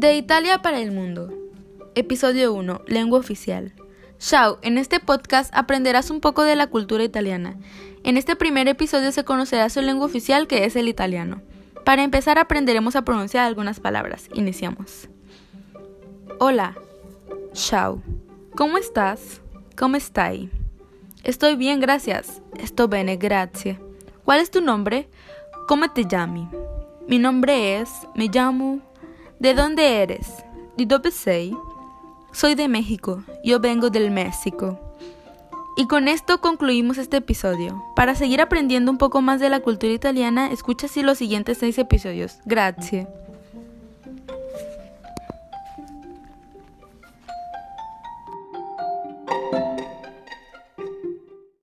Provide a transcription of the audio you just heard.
De Italia para el mundo. Episodio 1. Lengua oficial. Ciao, en este podcast aprenderás un poco de la cultura italiana. En este primer episodio se conocerá su lengua oficial que es el italiano. Para empezar aprenderemos a pronunciar algunas palabras. Iniciamos. Hola. Ciao. ¿Cómo estás? ¿Cómo stai? Estoy bien, gracias. Sto bene, grazie. ¿Cuál es tu nombre? ¿Cómo te llami? Mi nombre es, me llamo. ¿De dónde eres? ¿De dónde sei? Soy de México, yo vengo del México. Y con esto concluimos este episodio. Para seguir aprendiendo un poco más de la cultura italiana, escucha así los siguientes seis episodios. Gracias.